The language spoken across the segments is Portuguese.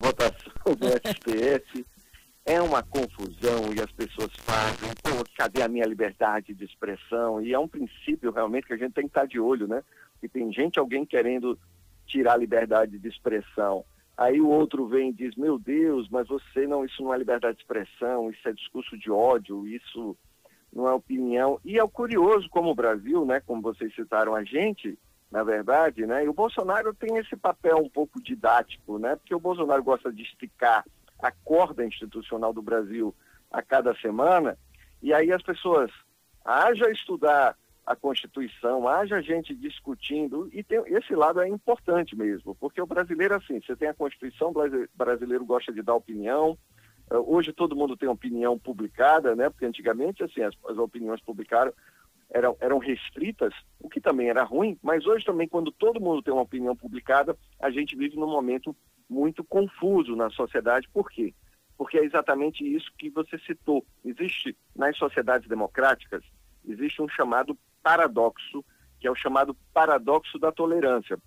votação do STF é uma confusão e as pessoas fazem, pô, cadê a minha liberdade de expressão? E é um princípio realmente que a gente tem que estar de olho, né? Que tem gente, alguém querendo tirar a liberdade de expressão. Aí o outro vem e diz, meu Deus, mas você não, isso não é liberdade de expressão, isso é discurso de ódio, isso não é opinião. E é curioso como o Brasil, né, como vocês citaram a gente, na verdade, né, e o Bolsonaro tem esse papel um pouco didático, né, porque o Bolsonaro gosta de esticar a corda institucional do Brasil a cada semana, e aí as pessoas, haja estudar a Constituição, haja gente discutindo, e tem, esse lado é importante mesmo, porque o brasileiro, assim, você tem a Constituição, o brasileiro gosta de dar opinião, eh, hoje todo mundo tem opinião publicada, né, porque antigamente, assim, as, as opiniões publicadas eram, eram restritas, o que também era ruim, mas hoje também, quando todo mundo tem uma opinião publicada, a gente vive num momento muito confuso na sociedade. Por quê? Porque é exatamente isso que você citou. Existe, nas sociedades democráticas, existe um chamado paradoxo, que é o chamado paradoxo da tolerância.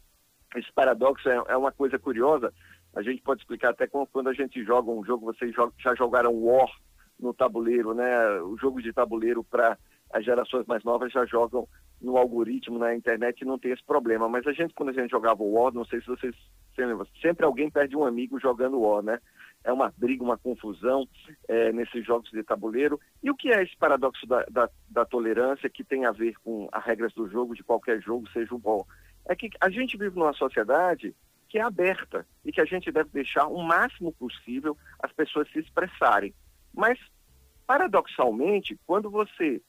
Esse paradoxo é, é uma coisa curiosa, a gente pode explicar até quando a gente joga um jogo, vocês já jogaram War no tabuleiro, né? O jogo de tabuleiro para as gerações mais novas já jogam no algoritmo, na internet, e não tem esse problema. Mas a gente, quando a gente jogava o War, não sei se vocês se lembram, sempre alguém perde um amigo jogando War, né? É uma briga, uma confusão é, nesses jogos de tabuleiro. E o que é esse paradoxo da, da, da tolerância que tem a ver com as regras do jogo, de qualquer jogo, seja o War? É que a gente vive numa sociedade que é aberta e que a gente deve deixar o máximo possível as pessoas se expressarem. Mas, paradoxalmente, quando você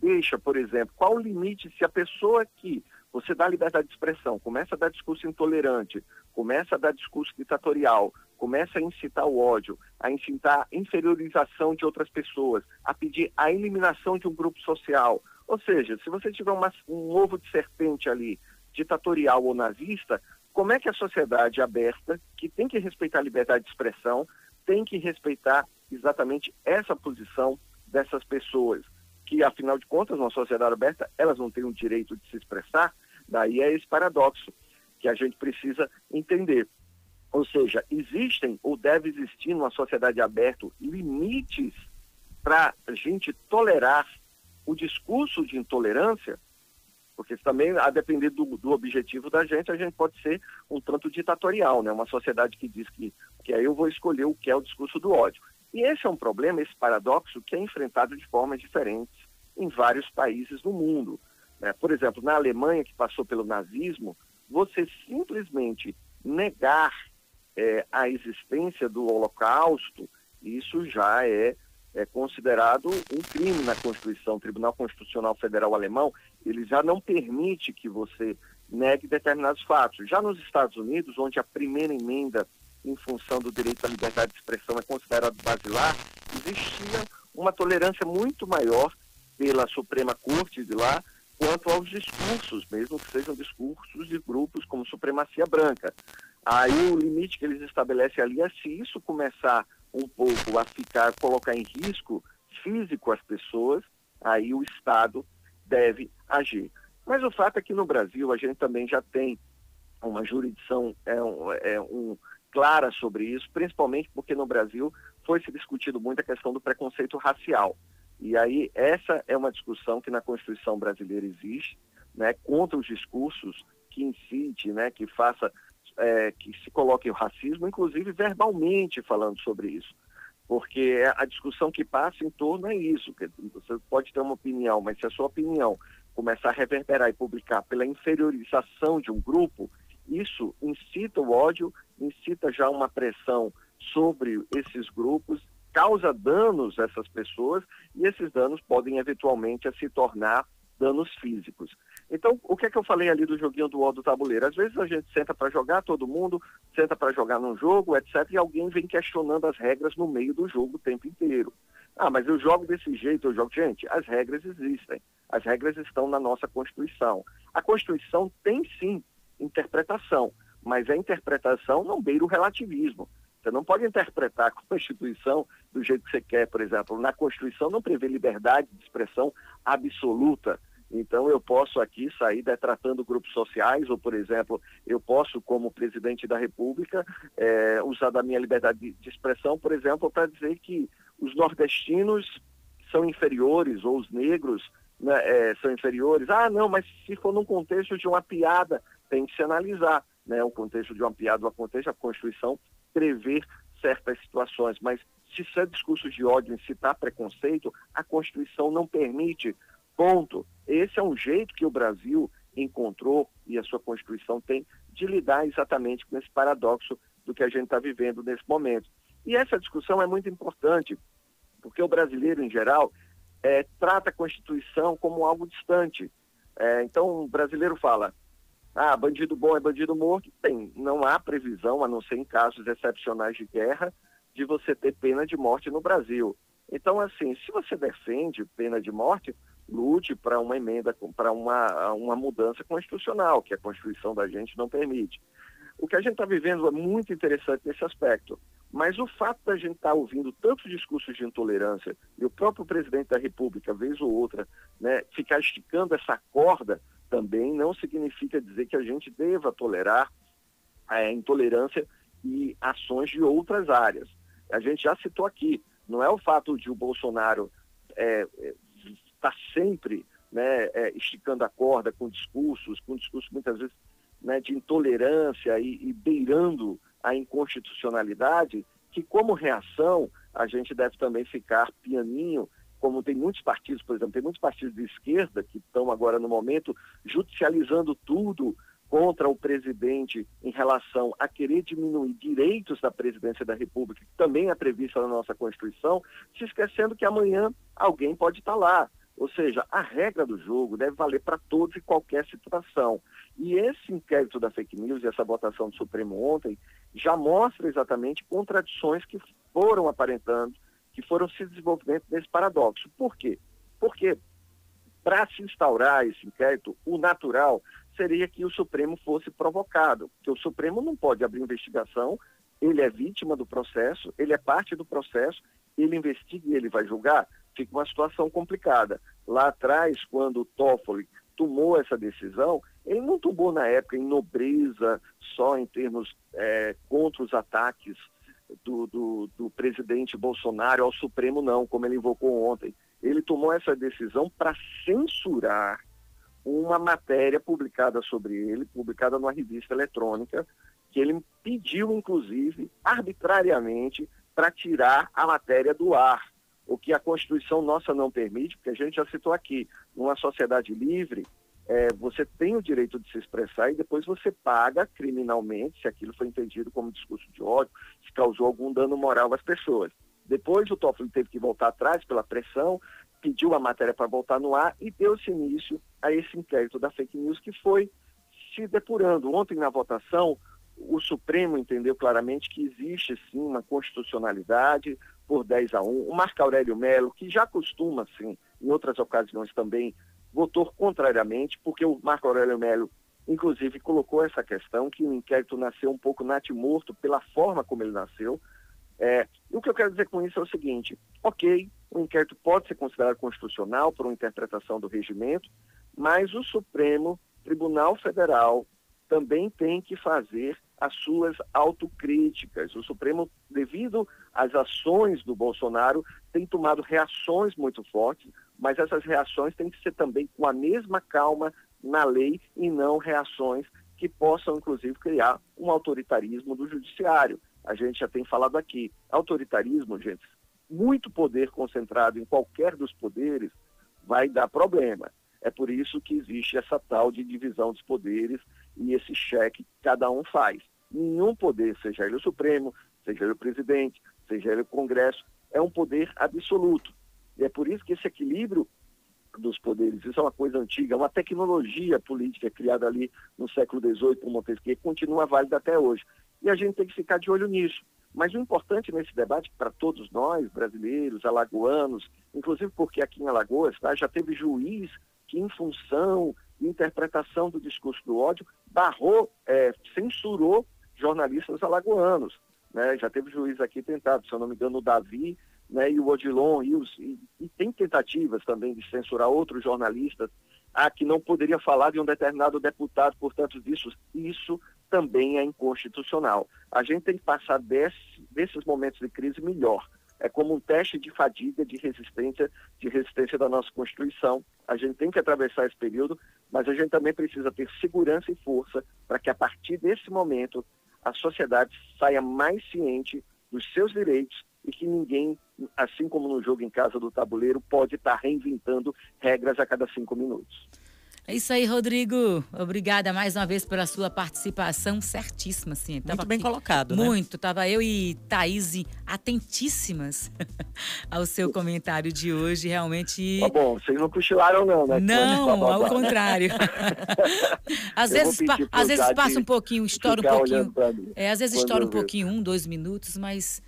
deixa, por exemplo, qual o limite se a pessoa que você dá liberdade de expressão, começa a dar discurso intolerante, começa a dar discurso ditatorial, começa a incitar o ódio, a incitar a inferiorização de outras pessoas, a pedir a eliminação de um grupo social. Ou seja, se você tiver uma, um ovo de serpente ali, ditatorial ou nazista, como é que a sociedade aberta, que tem que respeitar a liberdade de expressão, tem que respeitar exatamente essa posição dessas pessoas? Que, afinal de contas, numa sociedade aberta, elas não têm o direito de se expressar, daí é esse paradoxo que a gente precisa entender. Ou seja, existem ou deve existir numa sociedade aberta limites para a gente tolerar o discurso de intolerância, porque também, a depender do, do, objetivo da gente, a gente pode ser um tanto ditatorial, né? uma sociedade que diz que, que aí eu vou escolher o que é o discurso do ódio. E esse é um problema, esse paradoxo, que é enfrentado de formas diferentes em vários países do mundo. Né? Por exemplo, na Alemanha, que passou pelo nazismo, você simplesmente negar é, a existência do Holocausto, isso já é, é considerado um crime na Constituição. O Tribunal Constitucional Federal Alemão, ele já não permite que você negue determinados fatos. Já nos Estados Unidos, onde a primeira emenda em função do direito à liberdade de expressão é considerado basilar, existia uma tolerância muito maior pela Suprema Corte de lá quanto aos discursos, mesmo que sejam discursos de grupos como supremacia branca. Aí o limite que eles estabelecem ali é se isso começar um pouco a ficar, colocar em risco físico as pessoas, aí o Estado deve agir. Mas o fato é que no Brasil a gente também já tem uma jurisdição é um, é um, clara sobre isso, principalmente porque no Brasil foi se discutido muito a questão do preconceito racial. E aí essa é uma discussão que na Constituição brasileira existe, né, contra os discursos que incite, né, que faça, é, que se coloque o racismo, inclusive verbalmente falando sobre isso. Porque a discussão que passa em torno é isso. Que você pode ter uma opinião, mas se a sua opinião começar a reverberar e publicar pela inferiorização de um grupo, isso incita o ódio, incita já uma pressão sobre esses grupos causa danos a essas pessoas e esses danos podem eventualmente se tornar danos físicos. Então, o que é que eu falei ali do joguinho do ó do tabuleiro? Às vezes a gente senta para jogar, todo mundo senta para jogar num jogo, etc., e alguém vem questionando as regras no meio do jogo o tempo inteiro. Ah, mas eu jogo desse jeito, eu jogo. Gente, as regras existem. As regras estão na nossa Constituição. A Constituição tem sim interpretação, mas a interpretação não beira o relativismo. Você não pode interpretar a Constituição do jeito que você quer, por exemplo. Na Constituição não prevê liberdade de expressão absoluta. Então, eu posso aqui sair detratando grupos sociais, ou, por exemplo, eu posso, como presidente da República, é, usar da minha liberdade de expressão, por exemplo, para dizer que os nordestinos são inferiores, ou os negros né, é, são inferiores. Ah, não, mas se for num contexto de uma piada, tem que se analisar. Né, o contexto de uma piada, o contexto da Constituição prever certas situações, mas se isso é discurso de ódio, incitar preconceito, a Constituição não permite. Ponto. Esse é um jeito que o Brasil encontrou e a sua Constituição tem de lidar exatamente com esse paradoxo do que a gente está vivendo nesse momento. E essa discussão é muito importante, porque o brasileiro, em geral, é, trata a Constituição como algo distante. É, então, o brasileiro fala, ah, bandido bom é bandido morto. Tem, não há previsão, a não ser em casos excepcionais de guerra, de você ter pena de morte no Brasil. Então, assim, se você defende pena de morte, lute para uma emenda, para uma, uma mudança constitucional, que a Constituição da gente não permite. O que a gente está vivendo é muito interessante nesse aspecto. Mas o fato da gente estar tá ouvindo tantos discursos de intolerância e o próprio presidente da República, vez ou outra, né, ficar esticando essa corda, também não significa dizer que a gente deva tolerar a é, intolerância e ações de outras áreas. A gente já citou aqui, não é o fato de o Bolsonaro estar é, é, tá sempre né, é, esticando a corda com discursos, com discursos muitas vezes né, de intolerância e, e beirando a inconstitucionalidade, que como reação a gente deve também ficar pianinho, como tem muitos partidos, por exemplo, tem muitos partidos de esquerda que estão agora no momento judicializando tudo contra o presidente em relação a querer diminuir direitos da presidência da República, que também é prevista na nossa Constituição, se esquecendo que amanhã alguém pode estar lá. Ou seja, a regra do jogo deve valer para todos e qualquer situação. E esse inquérito da fake news e essa votação do Supremo ontem já mostra exatamente contradições que foram aparentando, que foram se desenvolvendo nesse paradoxo. Por quê? Porque para se instaurar esse inquérito, o natural seria que o Supremo fosse provocado, porque o Supremo não pode abrir investigação, ele é vítima do processo, ele é parte do processo, ele investiga e ele vai julgar fica uma situação complicada. Lá atrás, quando o Toffoli tomou essa decisão, ele não tomou na época em nobreza, só em termos é, contra os ataques do, do, do, presidente Bolsonaro ao Supremo, não, como ele invocou ontem. Ele tomou essa decisão para censurar uma matéria publicada sobre ele, publicada numa revista eletrônica, que ele pediu, inclusive, arbitrariamente, para tirar a matéria do ar o que a Constituição nossa não permite, porque a gente já citou aqui, numa sociedade livre, é, você tem o direito de se expressar e depois você paga criminalmente, se aquilo foi entendido como discurso de ódio, se causou algum dano moral às pessoas. Depois o Toffoli teve que voltar atrás pela pressão, pediu a matéria para voltar no ar e deu-se início a esse inquérito da fake news que foi se depurando. Ontem na votação, o Supremo entendeu claramente que existe sim uma constitucionalidade, por 10 a 1. O Marco Aurélio Melo, que já costuma, sim, em outras ocasiões também, votou contrariamente, porque o Marco Aurélio Melo, inclusive, colocou essa questão que o inquérito nasceu um pouco natimorto pela forma como ele nasceu. É, e o que eu quero dizer com isso é o seguinte: ok, o inquérito pode ser considerado constitucional por uma interpretação do regimento, mas o Supremo Tribunal Federal também tem que fazer as suas autocríticas. O Supremo, devido às ações do Bolsonaro, tem tomado reações muito fortes, mas essas reações têm que ser também com a mesma calma na lei e não reações que possam, inclusive, criar um autoritarismo do judiciário. A gente já tem falado aqui. Autoritarismo, gente, muito poder concentrado em qualquer dos poderes vai dar problema. É por isso que existe essa tal de divisão dos poderes e esse cheque que cada um faz. Nenhum poder, seja ele o Supremo, seja ele o presidente, seja ele o Congresso, é um poder absoluto. E é por isso que esse equilíbrio dos poderes, isso é uma coisa antiga, uma tecnologia política criada ali no século XVIII por Montesquieu, continua válida até hoje. E a gente tem que ficar de olho nisso. Mas o importante nesse debate, para todos nós, brasileiros, alagoanos, inclusive porque aqui em Alagoas tá, já teve juiz que, em função interpretação do discurso do ódio, barrou, é, censurou jornalistas alagoanos. Né? Já teve juiz aqui tentado, se eu não me engano, o Davi né, e o Odilon, e, os, e, e tem tentativas também de censurar outros jornalistas ah, que não poderia falar de um determinado deputado, portanto, disso, isso também é inconstitucional. A gente tem que passar desse, desses momentos de crise melhor. É como um teste de fadiga, de resistência, de resistência da nossa Constituição. A gente tem que atravessar esse período, mas a gente também precisa ter segurança e força para que a partir desse momento a sociedade saia mais ciente dos seus direitos e que ninguém, assim como no jogo em casa do tabuleiro, pode estar reinventando regras a cada cinco minutos. É isso aí, Rodrigo. Obrigada mais uma vez pela sua participação certíssima, sim. Muito bem aqui, colocado, né? Muito. Tava eu e Thaís atentíssimas ao seu comentário de hoje, realmente. Tá bom, vocês não cochilaram não, né? Não, ao contrário. às vezes, às vezes passa um pouquinho, estoura um pouquinho. É, às vezes estoura um pouquinho, um, dois minutos, mas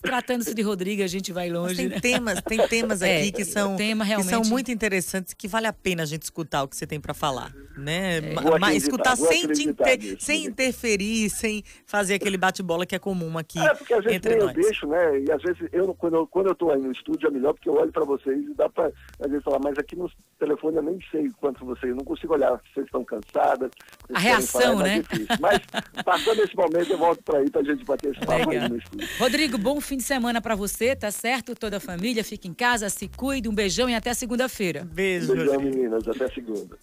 Tratando-se de Rodrigo, a gente vai longe. Mas tem né? temas, tem temas é, aqui é, que são realmente... que são muito interessantes que vale a pena a gente escutar o que você tem para falar, né? É. Mas escutar sem, inter... sem interferir, sem fazer aquele bate-bola que é comum aqui é, porque às vezes entre eu nós. deixo, né? E às vezes eu quando eu, quando eu tô aí no estúdio é melhor porque eu olho para vocês e dá para às vezes falar, mas aqui no telefone eu nem sei quanto vocês, eu não consigo olhar, vocês estão cansadas. A reação, falar, é né? Mas passando esse momento eu volto para aí pra gente bater esse papo aí no estúdio. Rodrigo, bom fim de semana para você, tá certo? Toda a família, fique em casa, se cuide, um beijão e até segunda-feira. Beijo. Um beijão, meninas, até segunda.